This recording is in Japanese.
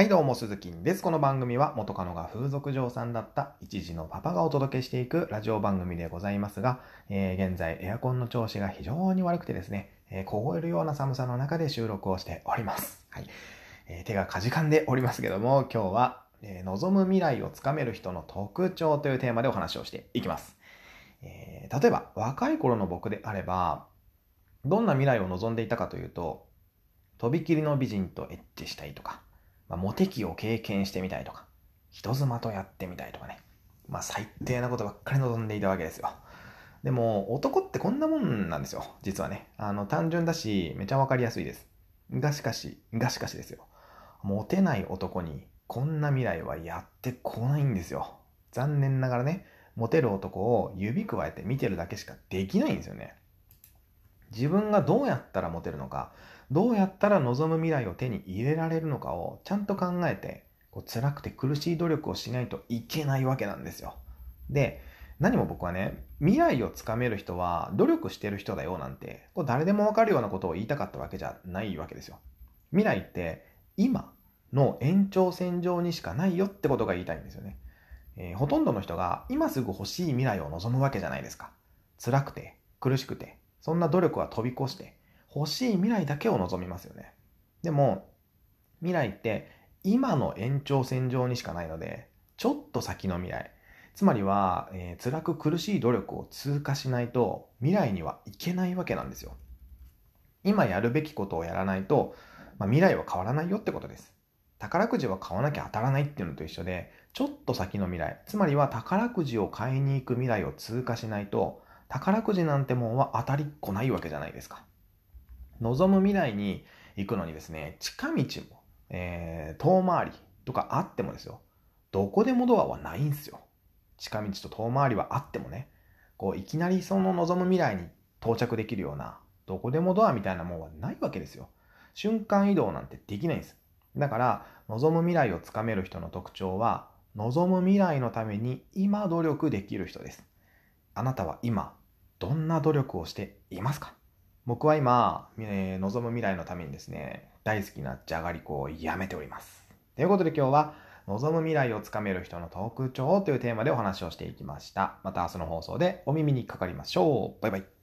はいどうも、鈴木です。この番組は元カノが風俗嬢さんだった一時のパパがお届けしていくラジオ番組でございますが、えー、現在エアコンの調子が非常に悪くてですね、えー、凍えるような寒さの中で収録をしております。はい。えー、手がかじかんでおりますけども、今日は、え望む未来をつかめる人の特徴というテーマでお話をしていきます。え例えば、若い頃の僕であれば、どんな未来を望んでいたかというと、とびきりの美人とエッチしたいとか、まあ、モテ期を経験してみたいとか、人妻とやってみたいとかね。まあ、最低なことばっかり望んでいたわけですよ。でも、男ってこんなもんなんですよ。実はね。あの、単純だし、めちゃわかりやすいです。がしかし、がしかしですよ。モテない男に、こんな未来はやってこないんですよ。残念ながらね、モテる男を指くわえて見てるだけしかできないんですよね。自分がどうやったらモテるのか、どうやったら望む未来を手に入れられるのかをちゃんと考えて、こう辛くて苦しい努力をしないといけないわけなんですよ。で、何も僕はね、未来をつかめる人は努力してる人だよなんて、こう誰でもわかるようなことを言いたかったわけじゃないわけですよ。未来って今の延長線上にしかないよってことが言いたいんですよね。えー、ほとんどの人が今すぐ欲しい未来を望むわけじゃないですか。辛くて苦しくて、そんな努力は飛び越して欲しい未来だけを望みますよね。でも、未来って今の延長線上にしかないので、ちょっと先の未来、つまりは、えー、辛く苦しい努力を通過しないと未来にはいけないわけなんですよ。今やるべきことをやらないと、まあ、未来は変わらないよってことです。宝くじは買わなきゃ当たらないっていうのと一緒で、ちょっと先の未来、つまりは宝くじを買いに行く未来を通過しないと、宝くじなんてもんは当たりっこないわけじゃないですか。望む未来に行くのにですね、近道も、えー、遠回りとかあってもですよ、どこでもドアはないんですよ。近道と遠回りはあってもね、こう、いきなりその望む未来に到着できるような、どこでもドアみたいなもんはないわけですよ。瞬間移動なんてできないんです。だから、望む未来をつかめる人の特徴は、望む未来のために今努力できる人です。あなたは今、どんな努力をしていますか？僕は今、えー、望む未来のためにですね、大好きなじゃがりこをやめております。ということで今日は、望む未来をつかめる人の特徴というテーマでお話をしていきました。また明日の放送でお耳にかかりましょう。バイバイ。